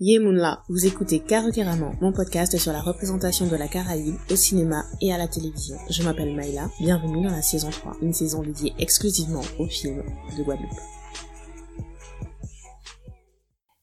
Yemunla, vous écoutez Karukeraman, mon podcast sur la représentation de la Caraïbe au cinéma et à la télévision. Je m'appelle Maïla, bienvenue dans la saison 3, une saison dédiée exclusivement aux films de Guadeloupe.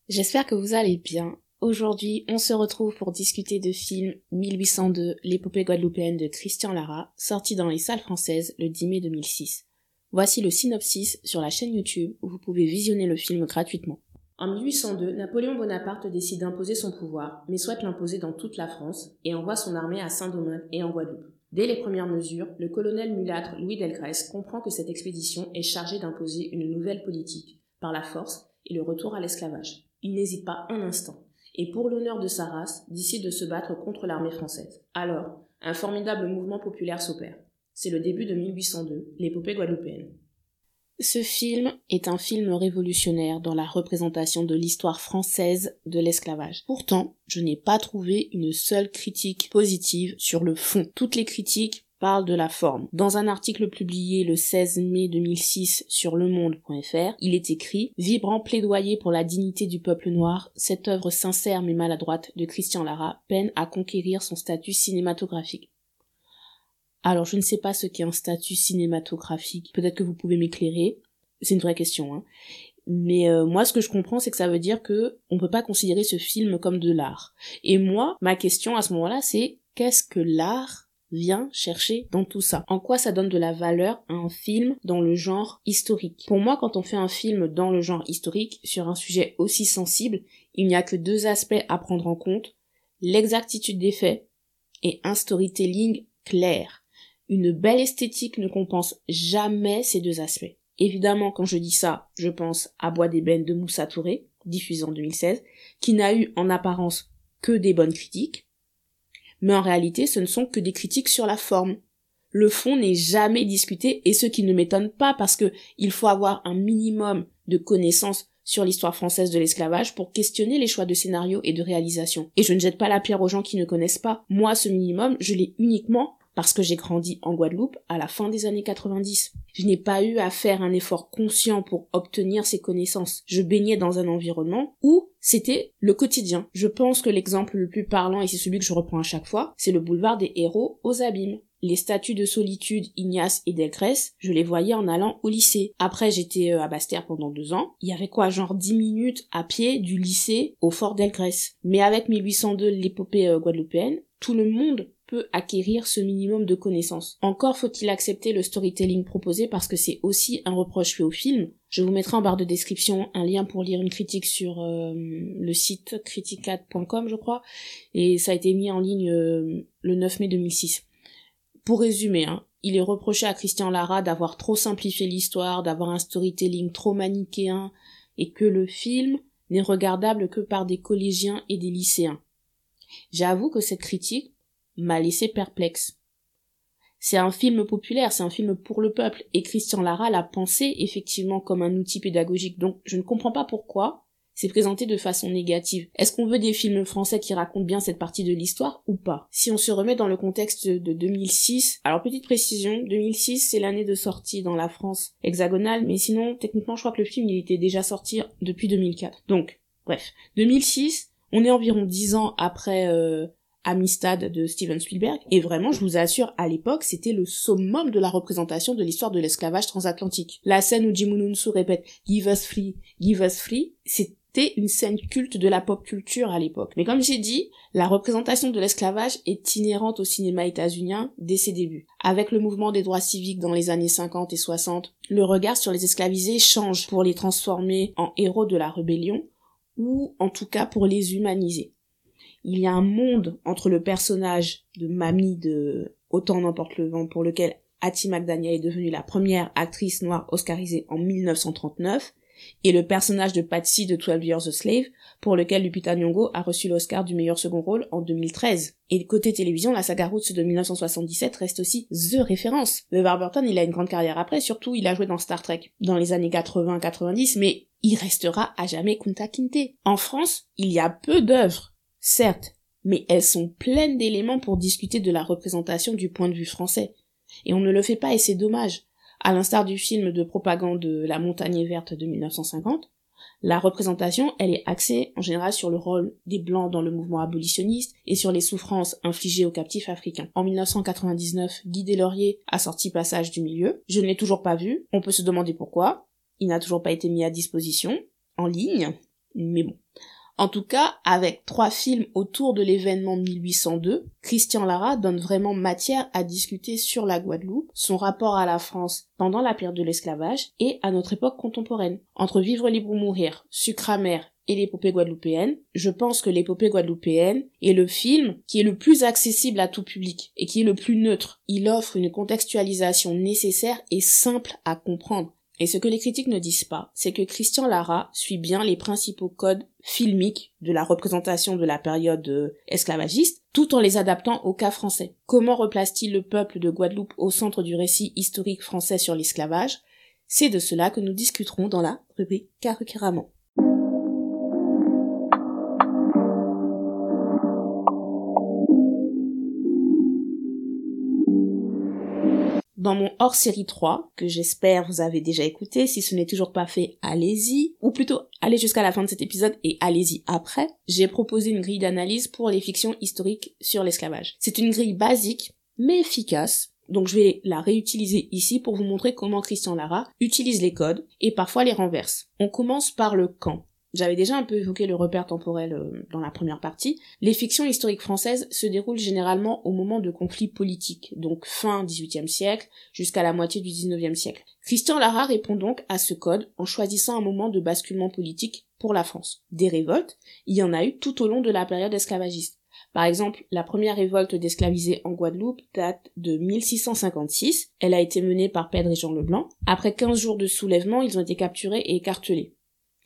J'espère que vous allez bien. Aujourd'hui, on se retrouve pour discuter de film 1802, l'épopée guadeloupéenne de Christian Lara, sorti dans les salles françaises le 10 mai 2006. Voici le synopsis sur la chaîne YouTube où vous pouvez visionner le film gratuitement. En 1802, Napoléon Bonaparte décide d'imposer son pouvoir, mais souhaite l'imposer dans toute la France et envoie son armée à Saint-Domingue et en Guadeloupe. Dès les premières mesures, le colonel mulâtre Louis Delgrès comprend que cette expédition est chargée d'imposer une nouvelle politique, par la force et le retour à l'esclavage. Il n'hésite pas un instant, et pour l'honneur de sa race, décide de se battre contre l'armée française. Alors, un formidable mouvement populaire s'opère. C'est le début de 1802, l'épopée guadeloupéenne. Ce film est un film révolutionnaire dans la représentation de l'histoire française de l'esclavage. Pourtant, je n'ai pas trouvé une seule critique positive sur le fond. Toutes les critiques parlent de la forme. Dans un article publié le 16 mai 2006 sur lemonde.fr, il est écrit Vibrant plaidoyer pour la dignité du peuple noir, cette œuvre sincère mais maladroite de Christian Lara peine à conquérir son statut cinématographique. Alors, je ne sais pas ce qu'est un statut cinématographique. Peut-être que vous pouvez m'éclairer. C'est une vraie question, hein. Mais euh, moi, ce que je comprends, c'est que ça veut dire que on peut pas considérer ce film comme de l'art. Et moi, ma question à ce moment-là, c'est qu'est-ce que l'art vient chercher dans tout ça? En quoi ça donne de la valeur à un film dans le genre historique? Pour moi, quand on fait un film dans le genre historique sur un sujet aussi sensible, il n'y a que deux aspects à prendre en compte l'exactitude des faits et un storytelling clair. Une belle esthétique ne compense jamais ces deux aspects. Évidemment, quand je dis ça, je pense à Bois d'ébène de Moussa Touré, diffusé en 2016, qui n'a eu en apparence que des bonnes critiques, mais en réalité ce ne sont que des critiques sur la forme. Le fond n'est jamais discuté et ce qui ne m'étonne pas parce que il faut avoir un minimum de connaissances sur l'histoire française de l'esclavage pour questionner les choix de scénario et de réalisation. Et je ne jette pas la pierre aux gens qui ne connaissent pas. Moi, ce minimum, je l'ai uniquement parce que j'ai grandi en Guadeloupe à la fin des années 90. Je n'ai pas eu à faire un effort conscient pour obtenir ces connaissances. Je baignais dans un environnement où c'était le quotidien. Je pense que l'exemple le plus parlant, et c'est celui que je reprends à chaque fois, c'est le boulevard des héros aux abîmes. Les statues de solitude Ignace et Delgrès, je les voyais en allant au lycée. Après, j'étais euh, à Bastère pendant deux ans. Il y avait quoi, genre dix minutes à pied du lycée au fort Delgrès. Mais avec 1802, l'épopée euh, guadeloupéenne, tout le monde acquérir ce minimum de connaissances. Encore faut-il accepter le storytelling proposé parce que c'est aussi un reproche fait au film. Je vous mettrai en barre de description un lien pour lire une critique sur euh, le site criticat.com je crois et ça a été mis en ligne euh, le 9 mai 2006. Pour résumer, hein, il est reproché à Christian Lara d'avoir trop simplifié l'histoire, d'avoir un storytelling trop manichéen et que le film n'est regardable que par des collégiens et des lycéens. J'avoue que cette critique m'a laissé perplexe. C'est un film populaire, c'est un film pour le peuple, et Christian Lara l'a pensé effectivement comme un outil pédagogique, donc je ne comprends pas pourquoi c'est présenté de façon négative. Est-ce qu'on veut des films français qui racontent bien cette partie de l'histoire ou pas? Si on se remet dans le contexte de 2006, alors petite précision, 2006 c'est l'année de sortie dans la France hexagonale, mais sinon techniquement je crois que le film il était déjà sorti depuis 2004. Donc bref, 2006, on est environ dix ans après euh, Amistad de Steven Spielberg, et vraiment, je vous assure, à l'époque, c'était le summum de la représentation de l'histoire de l'esclavage transatlantique. La scène où Jim Nunsu répète « Give us free, give us free », c'était une scène culte de la pop culture à l'époque. Mais comme j'ai dit, la représentation de l'esclavage est inhérente au cinéma états-unien dès ses débuts. Avec le mouvement des droits civiques dans les années 50 et 60, le regard sur les esclavisés change pour les transformer en héros de la rébellion, ou en tout cas pour les humaniser il y a un monde entre le personnage de Mamie de Autant n'emporte le vent pour lequel Hattie McDaniel est devenue la première actrice noire oscarisée en 1939 et le personnage de Patsy de 12 Years a Slave pour lequel Lupita Nyong'o a reçu l'Oscar du meilleur second rôle en 2013. Et côté télévision, la saga Roots de 1977 reste aussi THE référence. Le Burton, il a une grande carrière après, surtout il a joué dans Star Trek dans les années 80-90, mais il restera à jamais Kunta Kinte. En France, il y a peu d'œuvres certes, mais elles sont pleines d'éléments pour discuter de la représentation du point de vue français. Et on ne le fait pas et c'est dommage. À l'instar du film de propagande de La montagne verte de 1950, La représentation, elle est axée en général sur le rôle des Blancs dans le mouvement abolitionniste et sur les souffrances infligées aux captifs africains. En 1999, Guy Deslauriers a sorti Passage du milieu. Je ne l'ai toujours pas vu. On peut se demander pourquoi. Il n'a toujours pas été mis à disposition en ligne. Mais bon. En tout cas, avec trois films autour de l'événement 1802, Christian Lara donne vraiment matière à discuter sur la Guadeloupe, son rapport à la France pendant la période de l'esclavage et à notre époque contemporaine. Entre Vivre libre ou mourir, Sucre amer et l'épopée guadeloupéenne, je pense que l'épopée guadeloupéenne est le film qui est le plus accessible à tout public et qui est le plus neutre. Il offre une contextualisation nécessaire et simple à comprendre. Et ce que les critiques ne disent pas, c'est que Christian Lara suit bien les principaux codes filmiques de la représentation de la période euh, esclavagiste, tout en les adaptant au cas français. Comment replace-t-il le peuple de Guadeloupe au centre du récit historique français sur l'esclavage? C'est de cela que nous discuterons dans la rubrique. Dans mon hors-série 3, que j'espère vous avez déjà écouté. Si ce n'est toujours pas fait, allez-y. Ou plutôt, allez jusqu'à la fin de cet épisode et allez-y après. J'ai proposé une grille d'analyse pour les fictions historiques sur l'esclavage. C'est une grille basique, mais efficace. Donc je vais la réutiliser ici pour vous montrer comment Christian Lara utilise les codes et parfois les renverse. On commence par le quand. J'avais déjà un peu évoqué le repère temporel euh, dans la première partie. Les fictions historiques françaises se déroulent généralement au moment de conflits politiques, donc fin XVIIIe siècle jusqu'à la moitié du XIXe siècle. Christian Lara répond donc à ce code en choisissant un moment de basculement politique pour la France. Des révoltes, il y en a eu tout au long de la période esclavagiste. Par exemple, la première révolte d'esclavisés en Guadeloupe date de 1656. Elle a été menée par Pedre et Jean Leblanc. Après 15 jours de soulèvement, ils ont été capturés et écartelés.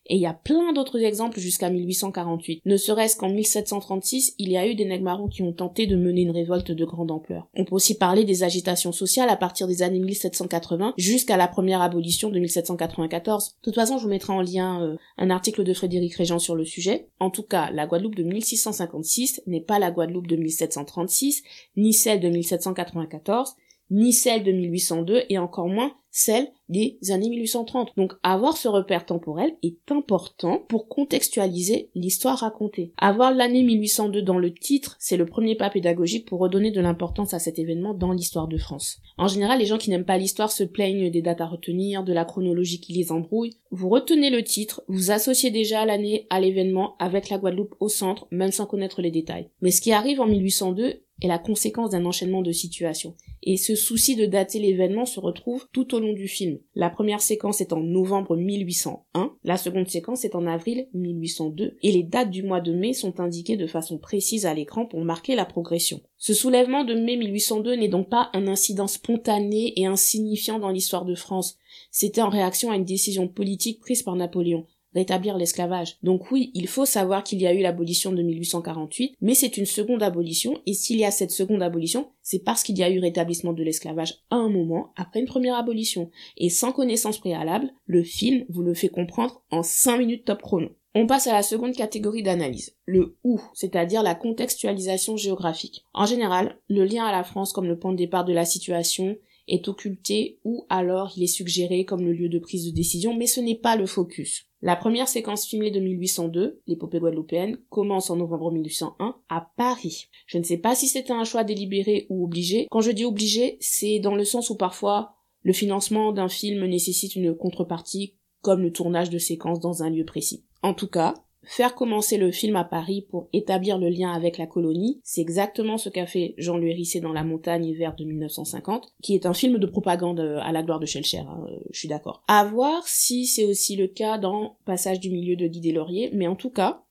Et il y a plein d'autres exemples jusqu'à 1848. Ne serait-ce qu'en 1736, il y a eu des Nègres qui ont tenté de mener une révolte de grande ampleur. On peut aussi parler des agitations sociales à partir des années 1780 jusqu'à la première abolition de 1794. De toute façon, je vous mettrai en lien euh, un article de Frédéric Régent sur le sujet. En tout cas, la Guadeloupe de 1656 n'est pas la Guadeloupe de 1736, ni celle de 1794, ni celle de 1802 et encore moins celle des années 1830. Donc avoir ce repère temporel est important pour contextualiser l'histoire racontée. Avoir l'année 1802 dans le titre, c'est le premier pas pédagogique pour redonner de l'importance à cet événement dans l'histoire de France. En général, les gens qui n'aiment pas l'histoire se plaignent des dates à retenir, de la chronologie qui les embrouille. Vous retenez le titre, vous associez déjà l'année à l'événement avec la Guadeloupe au centre, même sans connaître les détails. Mais ce qui arrive en 1802 est la conséquence d'un enchaînement de situations. Et ce souci de dater l'événement se retrouve tout au long du film. La première séquence est en novembre 1801, la seconde séquence est en avril 1802, et les dates du mois de mai sont indiquées de façon précise à l'écran pour marquer la progression. Ce soulèvement de mai 1802 n'est donc pas un incident spontané et insignifiant dans l'histoire de France, c'était en réaction à une décision politique prise par Napoléon rétablir l'esclavage. Donc oui, il faut savoir qu'il y a eu l'abolition de 1848, mais c'est une seconde abolition, et s'il y a cette seconde abolition, c'est parce qu'il y a eu rétablissement de l'esclavage à un moment après une première abolition. Et sans connaissance préalable, le film vous le fait comprendre en 5 minutes top chrono. On passe à la seconde catégorie d'analyse, le où, c'est-à-dire la contextualisation géographique. En général, le lien à la France comme le point de départ de la situation est occulté ou alors il est suggéré comme le lieu de prise de décision, mais ce n'est pas le focus. La première séquence filmée de 1802, l'épopée guadeloupéenne, commence en novembre 1801 à Paris. Je ne sais pas si c'était un choix délibéré ou obligé. Quand je dis obligé, c'est dans le sens où parfois le financement d'un film nécessite une contrepartie, comme le tournage de séquences dans un lieu précis. En tout cas, Faire commencer le film à Paris pour établir le lien avec la colonie, c'est exactement ce qu'a fait Jean-Louis Risset dans La montagne hiver de 1950, qui est un film de propagande euh, à la gloire de Schellcher, hein, euh, je suis d'accord. À voir si c'est aussi le cas dans Passage du milieu de Guy Laurier, mais en tout cas,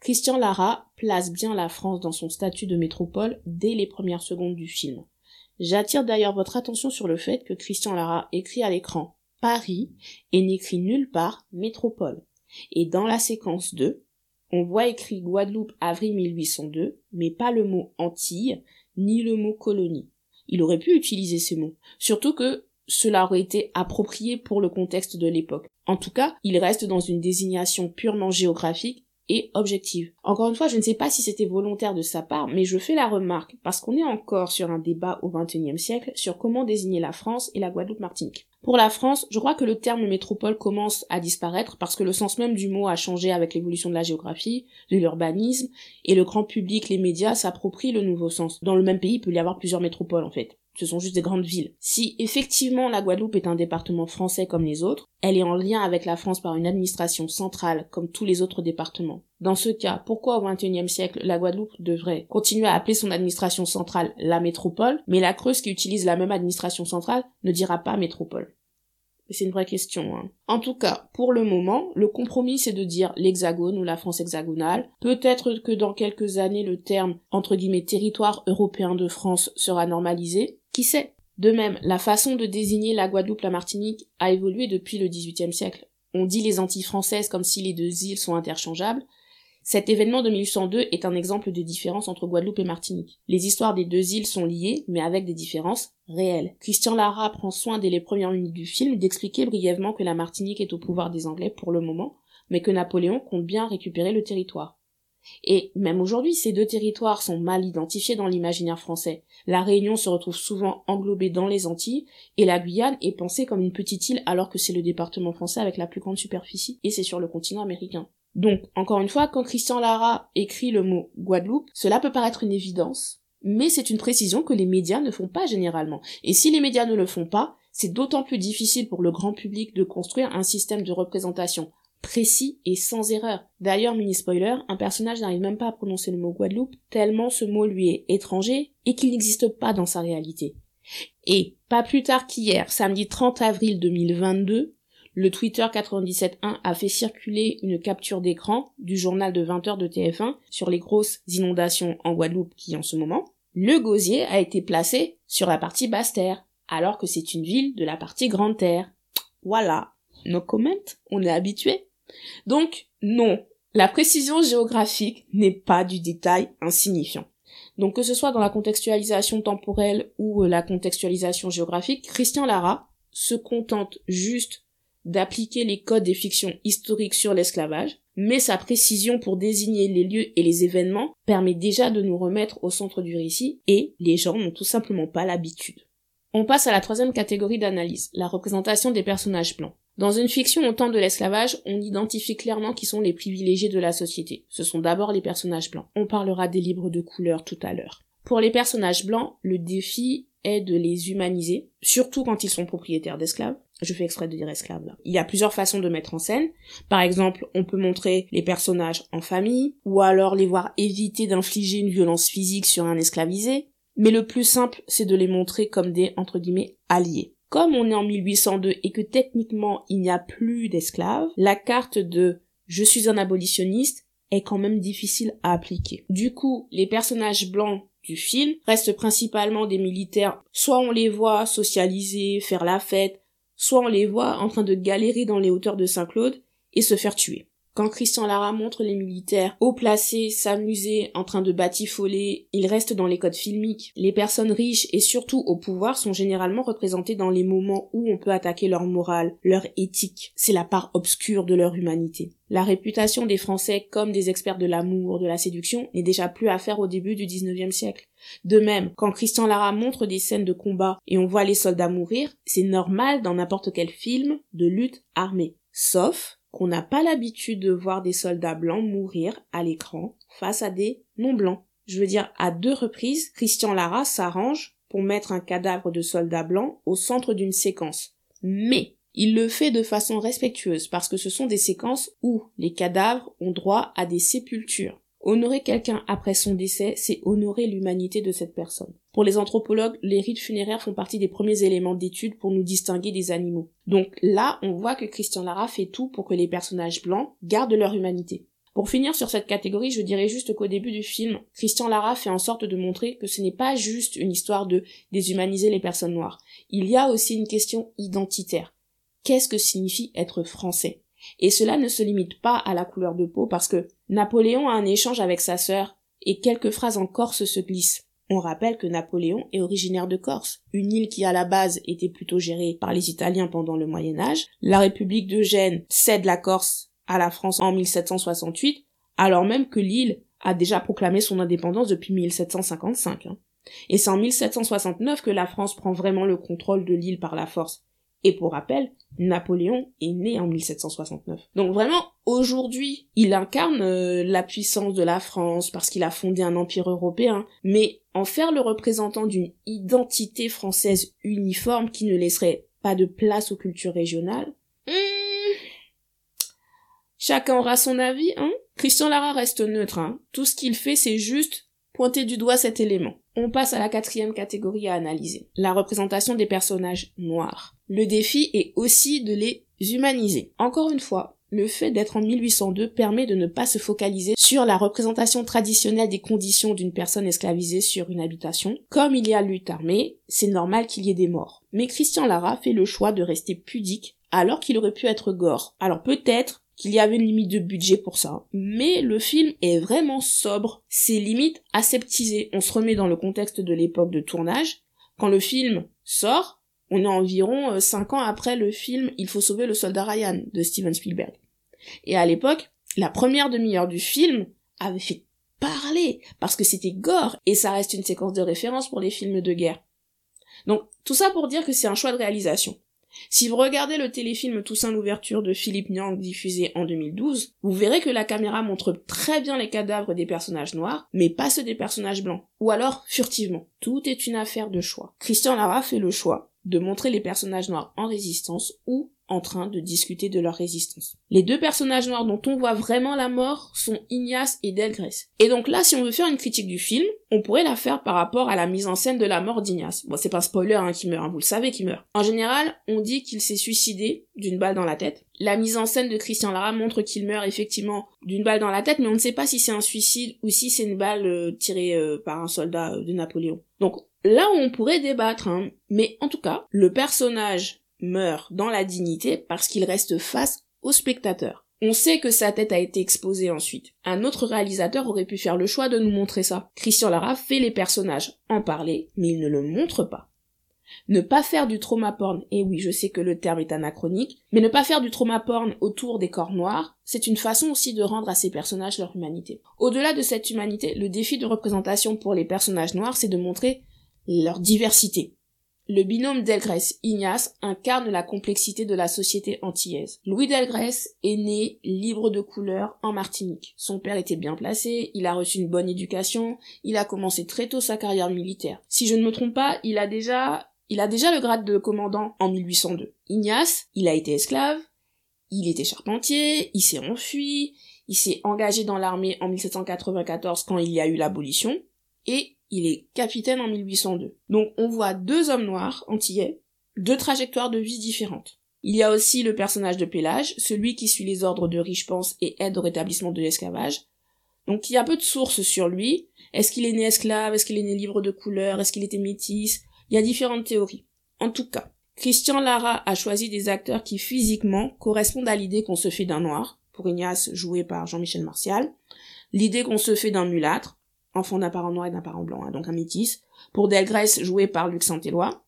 Christian Lara place bien la France dans son statut de métropole dès les premières secondes du film. J'attire d'ailleurs votre attention sur le fait que Christian Lara écrit à l'écran Paris et n'écrit nulle part métropole. Et dans la séquence 2, on voit écrit Guadeloupe avril 1802, mais pas le mot Antilles, ni le mot colonie. Il aurait pu utiliser ces mots. Surtout que cela aurait été approprié pour le contexte de l'époque. En tout cas, il reste dans une désignation purement géographique et objective. Encore une fois, je ne sais pas si c'était volontaire de sa part, mais je fais la remarque parce qu'on est encore sur un débat au XXIe siècle sur comment désigner la France et la Guadeloupe Martinique. Pour la France, je crois que le terme métropole commence à disparaître parce que le sens même du mot a changé avec l'évolution de la géographie, de l'urbanisme, et le grand public, les médias s'approprient le nouveau sens. Dans le même pays, il peut y avoir plusieurs métropoles en fait ce sont juste des grandes villes. Si effectivement la Guadeloupe est un département français comme les autres, elle est en lien avec la France par une administration centrale comme tous les autres départements. Dans ce cas, pourquoi au XXIe siècle la Guadeloupe devrait continuer à appeler son administration centrale la métropole, mais la Creuse qui utilise la même administration centrale ne dira pas métropole? C'est une vraie question. Hein. En tout cas, pour le moment, le compromis c'est de dire l'hexagone ou la France hexagonale. Peut-être que dans quelques années le terme entre guillemets territoire européen de France sera normalisé. Qui sait? De même, la façon de désigner la Guadeloupe, la Martinique a évolué depuis le XVIIIe siècle. On dit les Antilles françaises comme si les deux îles sont interchangeables. Cet événement de 1802 est un exemple de différence entre Guadeloupe et Martinique. Les histoires des deux îles sont liées, mais avec des différences réelles. Christian Lara prend soin dès les premières minutes du film d'expliquer brièvement que la Martinique est au pouvoir des Anglais pour le moment, mais que Napoléon compte bien récupérer le territoire. Et même aujourd'hui, ces deux territoires sont mal identifiés dans l'imaginaire français. La Réunion se retrouve souvent englobée dans les Antilles, et la Guyane est pensée comme une petite île alors que c'est le département français avec la plus grande superficie, et c'est sur le continent américain. Donc, encore une fois, quand Christian Lara écrit le mot Guadeloupe, cela peut paraître une évidence, mais c'est une précision que les médias ne font pas généralement. Et si les médias ne le font pas, c'est d'autant plus difficile pour le grand public de construire un système de représentation précis et sans erreur. D'ailleurs, mini spoiler, un personnage n'arrive même pas à prononcer le mot Guadeloupe, tellement ce mot lui est étranger et qu'il n'existe pas dans sa réalité. Et, pas plus tard qu'hier, samedi 30 avril 2022, le Twitter 97.1 a fait circuler une capture d'écran du journal de 20h de TF1 sur les grosses inondations en Guadeloupe qui en ce moment. Le gosier a été placé sur la partie basse terre, alors que c'est une ville de la partie grande terre. Voilà. No comment, on est habitué. Donc, non, la précision géographique n'est pas du détail insignifiant. Donc que ce soit dans la contextualisation temporelle ou euh, la contextualisation géographique, Christian Lara se contente juste d'appliquer les codes des fictions historiques sur l'esclavage, mais sa précision pour désigner les lieux et les événements permet déjà de nous remettre au centre du récit, et les gens n'ont tout simplement pas l'habitude. On passe à la troisième catégorie d'analyse, la représentation des personnages blancs. Dans une fiction au temps de l'esclavage, on identifie clairement qui sont les privilégiés de la société. Ce sont d'abord les personnages blancs. On parlera des livres de couleur tout à l'heure. Pour les personnages blancs, le défi est de les humaniser, surtout quand ils sont propriétaires d'esclaves, je fais exprès de dire esclave là. Il y a plusieurs façons de mettre en scène. Par exemple, on peut montrer les personnages en famille, ou alors les voir éviter d'infliger une violence physique sur un esclavisé. Mais le plus simple, c'est de les montrer comme des, entre guillemets, alliés. Comme on est en 1802 et que techniquement il n'y a plus d'esclaves, la carte de je suis un abolitionniste est quand même difficile à appliquer. Du coup, les personnages blancs du film restent principalement des militaires. Soit on les voit socialiser, faire la fête, soit on les voit en train de galérer dans les hauteurs de Saint-Claude et se faire tuer. Quand Christian Lara montre les militaires haut placés s'amuser en train de batifoler, il reste dans les codes filmiques. Les personnes riches et surtout au pouvoir sont généralement représentées dans les moments où on peut attaquer leur morale, leur éthique. C'est la part obscure de leur humanité. La réputation des Français comme des experts de l'amour, de la séduction n'est déjà plus à faire au début du 19e siècle. De même, quand Christian Lara montre des scènes de combat et on voit les soldats mourir, c'est normal dans n'importe quel film de lutte armée. Sauf qu'on n'a pas l'habitude de voir des soldats blancs mourir à l'écran face à des non-blancs. Je veux dire, à deux reprises, Christian Lara s'arrange pour mettre un cadavre de soldat blanc au centre d'une séquence. Mais il le fait de façon respectueuse parce que ce sont des séquences où les cadavres ont droit à des sépultures. Honorer quelqu'un après son décès, c'est honorer l'humanité de cette personne. Pour les anthropologues, les rites funéraires font partie des premiers éléments d'étude pour nous distinguer des animaux. Donc là, on voit que Christian Lara fait tout pour que les personnages blancs gardent leur humanité. Pour finir sur cette catégorie, je dirais juste qu'au début du film, Christian Lara fait en sorte de montrer que ce n'est pas juste une histoire de déshumaniser les personnes noires. Il y a aussi une question identitaire. Qu'est-ce que signifie être français? Et cela ne se limite pas à la couleur de peau parce que Napoléon a un échange avec sa sœur et quelques phrases en Corse se glissent. On rappelle que Napoléon est originaire de Corse, une île qui à la base était plutôt gérée par les Italiens pendant le Moyen Âge. La République de Gênes cède la Corse à la France en 1768, alors même que l'île a déjà proclamé son indépendance depuis 1755. Hein. Et c'est en 1769 que la France prend vraiment le contrôle de l'île par la force. Et pour rappel, Napoléon est né en 1769. Donc vraiment, aujourd'hui, il incarne euh, la puissance de la France parce qu'il a fondé un empire européen, mais en faire le représentant d'une identité française uniforme qui ne laisserait pas de place aux cultures régionales, hmm, chacun aura son avis, hein Christian Lara reste neutre, hein. Tout ce qu'il fait, c'est juste pointer du doigt cet élément. On passe à la quatrième catégorie à analyser. La représentation des personnages noirs. Le défi est aussi de les humaniser. Encore une fois, le fait d'être en 1802 permet de ne pas se focaliser sur la représentation traditionnelle des conditions d'une personne esclavisée sur une habitation. Comme il y a lutte armée, c'est normal qu'il y ait des morts. Mais Christian Lara fait le choix de rester pudique alors qu'il aurait pu être gore. Alors peut-être qu'il y avait une limite de budget pour ça. Mais le film est vraiment sobre, c'est limite aseptisé. On se remet dans le contexte de l'époque de tournage. Quand le film sort, on est environ 5 euh, ans après le film Il faut sauver le soldat Ryan de Steven Spielberg. Et à l'époque, la première demi-heure du film avait fait parler parce que c'était gore et ça reste une séquence de référence pour les films de guerre. Donc tout ça pour dire que c'est un choix de réalisation. Si vous regardez le téléfilm Toussaint l'ouverture de Philippe Niang diffusé en 2012, vous verrez que la caméra montre très bien les cadavres des personnages noirs, mais pas ceux des personnages blancs. Ou alors furtivement. Tout est une affaire de choix. Christian Lara fait le choix de montrer les personnages noirs en résistance ou en train de discuter de leur résistance. Les deux personnages noirs dont on voit vraiment la mort sont Ignace et Delgrès. Et donc là, si on veut faire une critique du film, on pourrait la faire par rapport à la mise en scène de la mort d'Ignace. Bon, c'est pas un spoiler hein, qui meurt, hein, vous le savez qui meurt. En général, on dit qu'il s'est suicidé d'une balle dans la tête. La mise en scène de Christian Lara montre qu'il meurt effectivement d'une balle dans la tête, mais on ne sait pas si c'est un suicide ou si c'est une balle euh, tirée euh, par un soldat euh, de Napoléon. Donc là on pourrait débattre, hein. mais en tout cas, le personnage meurt dans la dignité parce qu'il reste face au spectateur. On sait que sa tête a été exposée ensuite. Un autre réalisateur aurait pu faire le choix de nous montrer ça. Christian Lara fait les personnages en parler, mais il ne le montre pas. Ne pas faire du trauma porn, et oui, je sais que le terme est anachronique, mais ne pas faire du trauma porn autour des corps noirs, c'est une façon aussi de rendre à ces personnages leur humanité. Au-delà de cette humanité, le défi de représentation pour les personnages noirs, c'est de montrer leur diversité. Le binôme Delgrès-Ignace incarne la complexité de la société antillaise. Louis Delgrès est né libre de couleur en Martinique. Son père était bien placé, il a reçu une bonne éducation, il a commencé très tôt sa carrière militaire. Si je ne me trompe pas, il a déjà, il a déjà le grade de commandant en 1802. Ignace, il a été esclave, il était charpentier, il s'est enfui, il s'est engagé dans l'armée en 1794 quand il y a eu l'abolition, et il est capitaine en 1802. Donc on voit deux hommes noirs, antillais, deux trajectoires de vie différentes. Il y a aussi le personnage de Pélage, celui qui suit les ordres de Richepens et aide au rétablissement de l'esclavage. Donc il y a peu de sources sur lui. Est-ce qu'il est né esclave? Est-ce qu'il est né libre de couleur? Est-ce qu'il était métis Il y a différentes théories. En tout cas, Christian Lara a choisi des acteurs qui physiquement correspondent à l'idée qu'on se fait d'un noir, pour Ignace joué par Jean-Michel Martial, l'idée qu'on se fait d'un mulâtre, enfant d'un parent noir et d'un parent blanc, hein, donc un métis, pour Delgrès joué par Luc Saint-Éloi,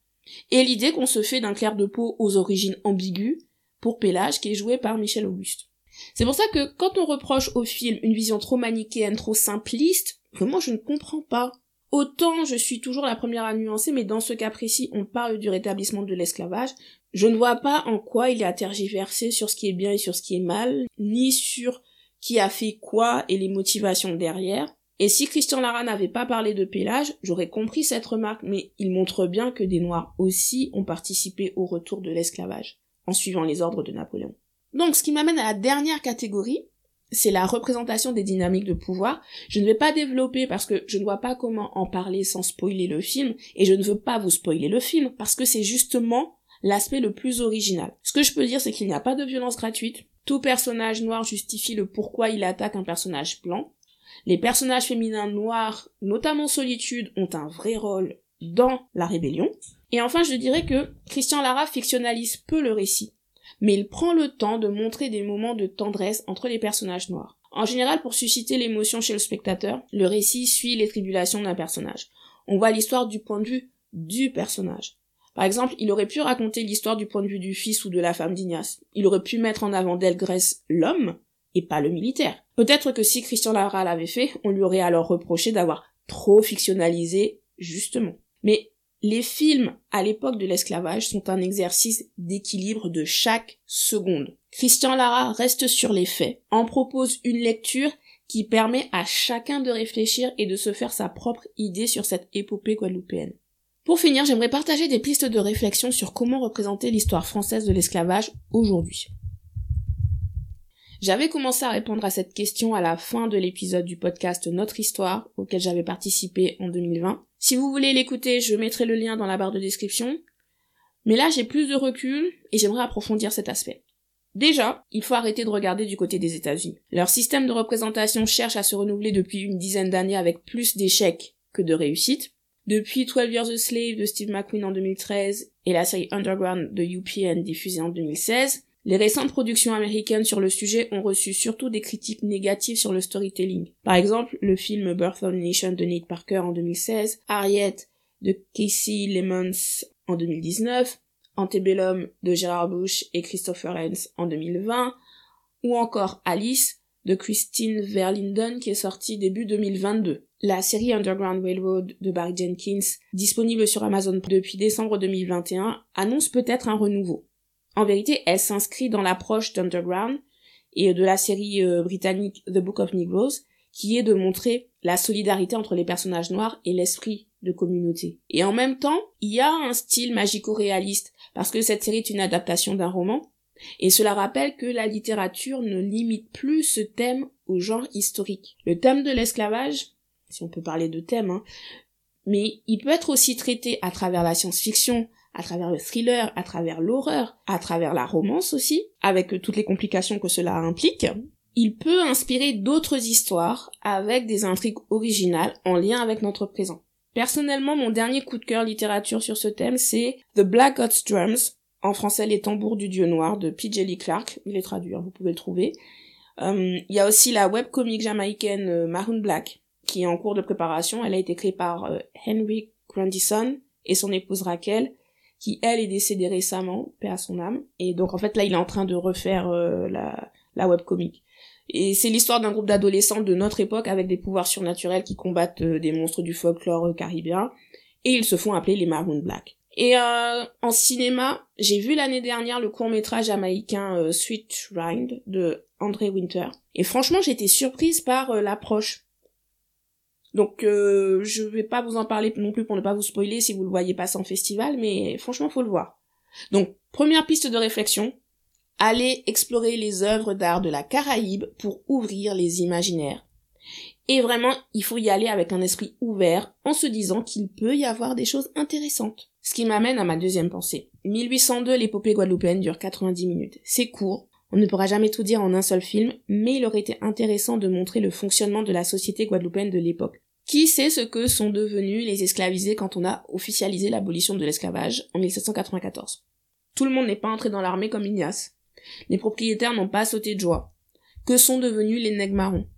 et l'idée qu'on se fait d'un clair de peau aux origines ambiguës pour Pélage qui est joué par Michel Auguste. C'est pour ça que quand on reproche au film une vision trop manichéenne, trop simpliste, vraiment je ne comprends pas. Autant je suis toujours la première à nuancer, mais dans ce cas précis, on parle du rétablissement de l'esclavage. Je ne vois pas en quoi il est à tergiverser sur ce qui est bien et sur ce qui est mal, ni sur qui a fait quoi et les motivations derrière. Et si Christian Lara n'avait pas parlé de Pélage, j'aurais compris cette remarque, mais il montre bien que des Noirs aussi ont participé au retour de l'esclavage, en suivant les ordres de Napoléon. Donc ce qui m'amène à la dernière catégorie, c'est la représentation des dynamiques de pouvoir. Je ne vais pas développer parce que je ne vois pas comment en parler sans spoiler le film, et je ne veux pas vous spoiler le film, parce que c'est justement l'aspect le plus original. Ce que je peux dire, c'est qu'il n'y a pas de violence gratuite. Tout personnage noir justifie le pourquoi il attaque un personnage blanc. Les personnages féminins noirs, notamment Solitude, ont un vrai rôle dans la rébellion. Et enfin, je dirais que Christian Lara fictionnalise peu le récit, mais il prend le temps de montrer des moments de tendresse entre les personnages noirs. En général, pour susciter l'émotion chez le spectateur, le récit suit les tribulations d'un personnage. On voit l'histoire du point de vue du personnage. Par exemple, il aurait pu raconter l'histoire du point de vue du fils ou de la femme d'Ignace. Il aurait pu mettre en avant Delgrès l'homme, et pas le militaire. Peut-être que si Christian Lara l'avait fait, on lui aurait alors reproché d'avoir trop fictionnalisé, justement. Mais Les films à l'époque de l'esclavage sont un exercice d'équilibre de chaque seconde. Christian Lara reste sur les faits, en propose une lecture qui permet à chacun de réfléchir et de se faire sa propre idée sur cette épopée guadeloupéenne. Pour finir, j'aimerais partager des pistes de réflexion sur comment représenter l'histoire française de l'esclavage aujourd'hui. J'avais commencé à répondre à cette question à la fin de l'épisode du podcast Notre Histoire, auquel j'avais participé en 2020. Si vous voulez l'écouter, je mettrai le lien dans la barre de description. Mais là, j'ai plus de recul et j'aimerais approfondir cet aspect. Déjà, il faut arrêter de regarder du côté des États-Unis. Leur système de représentation cherche à se renouveler depuis une dizaine d'années avec plus d'échecs que de réussites. Depuis 12 Years a Slave de Steve McQueen en 2013 et la série Underground de UPN diffusée en 2016, les récentes productions américaines sur le sujet ont reçu surtout des critiques négatives sur le storytelling. Par exemple, le film Birth of Nation de Nate Parker en 2016, Harriet de Casey Lemons en 2019, Antebellum de Gerard Bush et Christopher Hens en 2020, ou encore Alice de Christine Verlinden qui est sortie début 2022. La série Underground Railroad de Barry Jenkins, disponible sur Amazon depuis décembre 2021, annonce peut-être un renouveau. En vérité, elle s'inscrit dans l'approche d'Underground et de la série euh, britannique The Book of Negroes, qui est de montrer la solidarité entre les personnages noirs et l'esprit de communauté. Et en même temps, il y a un style magico-réaliste, parce que cette série est une adaptation d'un roman, et cela rappelle que la littérature ne limite plus ce thème au genre historique. Le thème de l'esclavage, si on peut parler de thème, hein, mais il peut être aussi traité à travers la science-fiction, à travers le thriller, à travers l'horreur, à travers la romance aussi, avec toutes les complications que cela implique. Il peut inspirer d'autres histoires avec des intrigues originales en lien avec notre présent. Personnellement, mon dernier coup de cœur littérature sur ce thème, c'est The Black God's Drums, en français Les tambours du dieu noir de P.J. Lee Clark. Il est traduit, hein, vous pouvez le trouver. Euh, il y a aussi la webcomic jamaïcaine euh, Maroon Black, qui est en cours de préparation. Elle a été créée par euh, Henry Grandison et son épouse Raquel, qui elle est décédée récemment, paix à son âme. Et donc en fait là il est en train de refaire euh, la, la webcomic. Et c'est l'histoire d'un groupe d'adolescents de notre époque avec des pouvoirs surnaturels qui combattent euh, des monstres du folklore euh, caribéen. Et ils se font appeler les Maroon Black. Et en cinéma, j'ai vu l'année dernière le court métrage américain Sweet Rind de André Winter. Et franchement, j'étais surprise par l'approche donc euh, je vais pas vous en parler non plus pour ne pas vous spoiler si vous le voyez pas en festival, mais franchement faut le voir. Donc première piste de réflexion, allez explorer les œuvres d'art de la Caraïbe pour ouvrir les imaginaires. Et vraiment, il faut y aller avec un esprit ouvert en se disant qu'il peut y avoir des choses intéressantes. Ce qui m'amène à ma deuxième pensée. 1802, l'épopée guadeloupéenne dure 90 minutes. C'est court, on ne pourra jamais tout dire en un seul film, mais il aurait été intéressant de montrer le fonctionnement de la société guadeloupéenne de l'époque. Qui sait ce que sont devenus les esclavisés quand on a officialisé l'abolition de l'esclavage en 1794 Tout le monde n'est pas entré dans l'armée comme Ignace. Les propriétaires n'ont pas sauté de joie. Que sont devenus les nègres marrons?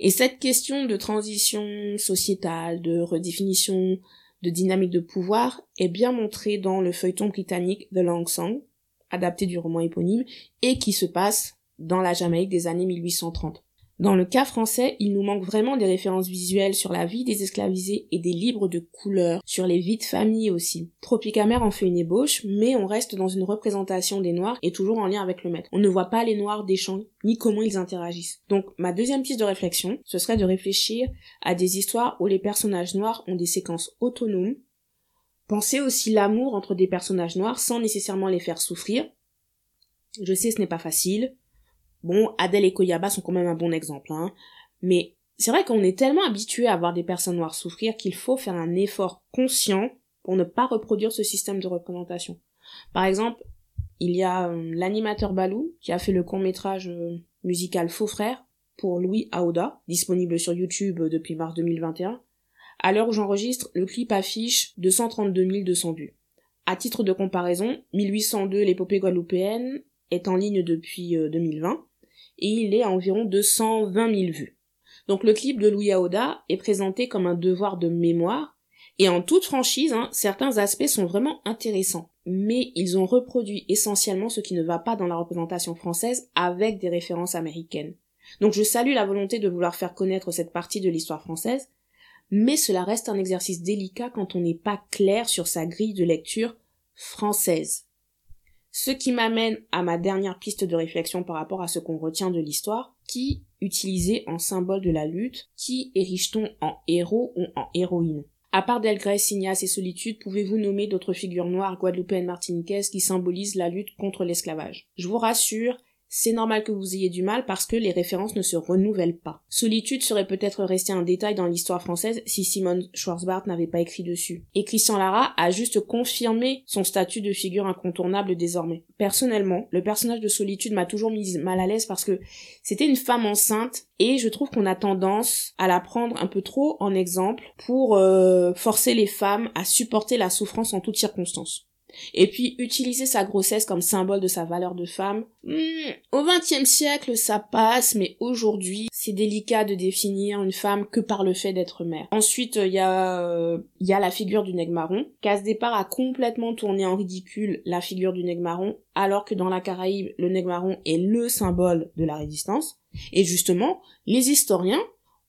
Et cette question de transition sociétale, de redéfinition, de dynamique de pouvoir est bien montrée dans le feuilleton britannique The Long Song, adapté du roman éponyme, et qui se passe dans la Jamaïque des années 1830. Dans le cas français, il nous manque vraiment des références visuelles sur la vie des esclavisés et des livres de couleurs, sur les vies de famille aussi. Tropicamer en fait une ébauche, mais on reste dans une représentation des noirs et toujours en lien avec le maître. On ne voit pas les noirs des champs, ni comment ils interagissent. Donc ma deuxième piste de réflexion, ce serait de réfléchir à des histoires où les personnages noirs ont des séquences autonomes. Pensez aussi l'amour entre des personnages noirs sans nécessairement les faire souffrir. Je sais ce n'est pas facile, Bon, Adèle et Koyaba sont quand même un bon exemple, hein. Mais c'est vrai qu'on est tellement habitué à voir des personnes noires souffrir qu'il faut faire un effort conscient pour ne pas reproduire ce système de représentation. Par exemple, il y a euh, l'animateur Balou qui a fait le court métrage euh, musical Faux Frères pour Louis Aouda, disponible sur YouTube euh, depuis mars 2021. À l'heure où j'enregistre, le clip affiche 232 200 vues. À titre de comparaison, 1802 l'épopée guadeloupéenne est en ligne depuis 2020 et il est à environ 220 000 vues. Donc le clip de Louis Aoda est présenté comme un devoir de mémoire, et en toute franchise, hein, certains aspects sont vraiment intéressants, mais ils ont reproduit essentiellement ce qui ne va pas dans la représentation française avec des références américaines. Donc je salue la volonté de vouloir faire connaître cette partie de l'histoire française, mais cela reste un exercice délicat quand on n'est pas clair sur sa grille de lecture française. Ce qui m'amène à ma dernière piste de réflexion par rapport à ce qu'on retient de l'histoire, qui utilisé en symbole de la lutte, qui érige-t-on en héros ou en héroïne? À part Delgrès, Signas et Solitude, pouvez-vous nommer d'autres figures noires guadeloupéennes martiniquaises qui symbolisent la lutte contre l'esclavage? Je vous rassure, c'est normal que vous ayez du mal parce que les références ne se renouvellent pas. Solitude serait peut-être resté un détail dans l'histoire française si Simone Schwarzbart n'avait pas écrit dessus. Et Christian Lara a juste confirmé son statut de figure incontournable désormais. Personnellement, le personnage de Solitude m'a toujours mise mal à l'aise parce que c'était une femme enceinte et je trouve qu'on a tendance à la prendre un peu trop en exemple pour euh, forcer les femmes à supporter la souffrance en toutes circonstances. Et puis utiliser sa grossesse comme symbole de sa valeur de femme. Hmm, au XXe siècle, ça passe, mais aujourd'hui, c'est délicat de définir une femme que par le fait d'être mère. Ensuite, il y a euh, y a la figure du nègre marron, qui départ a complètement tourné en ridicule la figure du nègre marron, alors que dans la Caraïbe, le nègre marron est le symbole de la résistance. Et justement, les historiens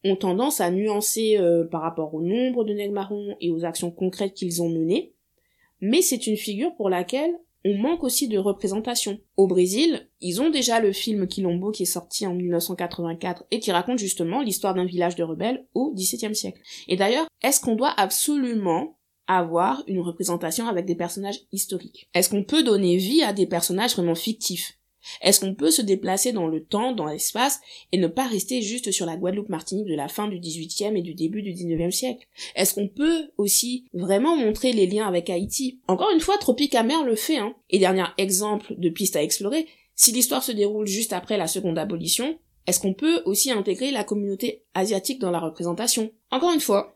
ont tendance à nuancer euh, par rapport au nombre de nègres marrons et aux actions concrètes qu'ils ont menées, mais c'est une figure pour laquelle on manque aussi de représentation. Au Brésil, ils ont déjà le film Quilombo qui est sorti en 1984 et qui raconte justement l'histoire d'un village de rebelles au XVIIe siècle. Et d'ailleurs, est-ce qu'on doit absolument avoir une représentation avec des personnages historiques? Est-ce qu'on peut donner vie à des personnages vraiment fictifs? Est-ce qu'on peut se déplacer dans le temps, dans l'espace, et ne pas rester juste sur la Guadeloupe-Martinique de la fin du XVIIIe et du début du XIXe siècle? Est-ce qu'on peut aussi vraiment montrer les liens avec Haïti? Encore une fois, Tropique Amer le fait, hein. Et dernier exemple de piste à explorer, si l'histoire se déroule juste après la seconde abolition, est-ce qu'on peut aussi intégrer la communauté asiatique dans la représentation? Encore une fois,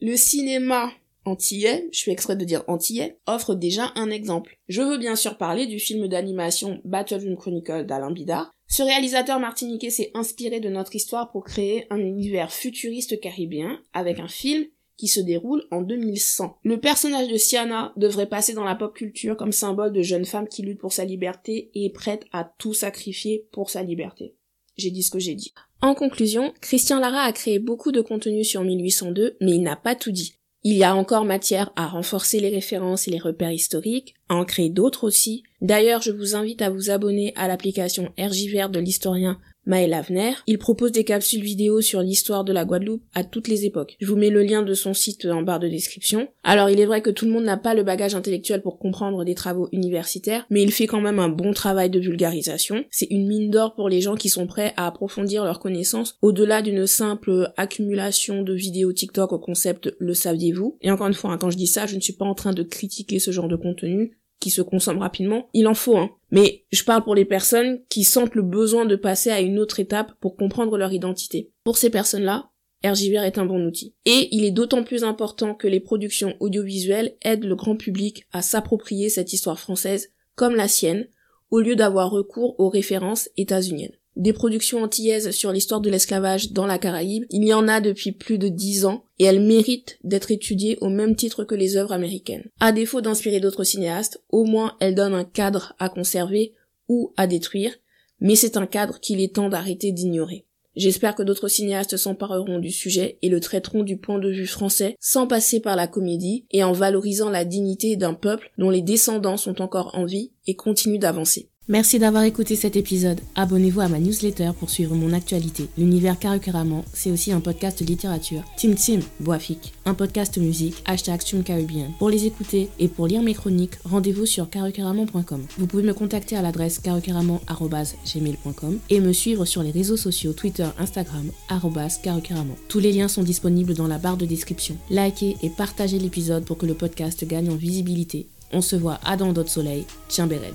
le cinéma antillais, je suis extrait de dire antillais, offre déjà un exemple. Je veux bien sûr parler du film d'animation Battle Chronicle d'Alain Bidard. Ce réalisateur martiniquais s'est inspiré de notre histoire pour créer un univers futuriste caribéen avec un film qui se déroule en 2100. Le personnage de Siana devrait passer dans la pop culture comme symbole de jeune femme qui lutte pour sa liberté et est prête à tout sacrifier pour sa liberté. J'ai dit ce que j'ai dit. En conclusion, Christian Lara a créé beaucoup de contenu sur 1802, mais il n'a pas tout dit. Il y a encore matière à renforcer les références et les repères historiques, à en créer d'autres aussi. D'ailleurs, je vous invite à vous abonner à l'application RJVR de l'historien Maël Avner. Il propose des capsules vidéo sur l'histoire de la Guadeloupe à toutes les époques. Je vous mets le lien de son site en barre de description. Alors il est vrai que tout le monde n'a pas le bagage intellectuel pour comprendre des travaux universitaires, mais il fait quand même un bon travail de vulgarisation. C'est une mine d'or pour les gens qui sont prêts à approfondir leurs connaissances au-delà d'une simple accumulation de vidéos TikTok au concept le saviez-vous. Et encore une fois, hein, quand je dis ça, je ne suis pas en train de critiquer ce genre de contenu se consomme rapidement, il en faut, hein. Mais je parle pour les personnes qui sentent le besoin de passer à une autre étape pour comprendre leur identité. Pour ces personnes-là, RJVR est un bon outil. Et il est d'autant plus important que les productions audiovisuelles aident le grand public à s'approprier cette histoire française comme la sienne, au lieu d'avoir recours aux références états-uniennes des productions antillaises sur l'histoire de l'esclavage dans la Caraïbe, il y en a depuis plus de dix ans, et elles méritent d'être étudiées au même titre que les œuvres américaines. À défaut d'inspirer d'autres cinéastes, au moins elles donnent un cadre à conserver ou à détruire, mais c'est un cadre qu'il est temps d'arrêter d'ignorer. J'espère que d'autres cinéastes s'empareront du sujet et le traiteront du point de vue français sans passer par la comédie et en valorisant la dignité d'un peuple dont les descendants sont encore en vie et continuent d'avancer. Merci d'avoir écouté cet épisode. Abonnez-vous à ma newsletter pour suivre mon actualité. L'univers Carrément, c'est aussi un podcast littérature. Tim Tim, Boafik, un podcast musique, hashtag Caribbean. Pour les écouter et pour lire mes chroniques, rendez-vous sur carrément.com. Vous pouvez me contacter à l'adresse carrément.gmail.com et me suivre sur les réseaux sociaux Twitter, Instagram, carrément. Tous les liens sont disponibles dans la barre de description. Likez et partagez l'épisode pour que le podcast gagne en visibilité. On se voit à dans d'autres soleils. Tiens Béred.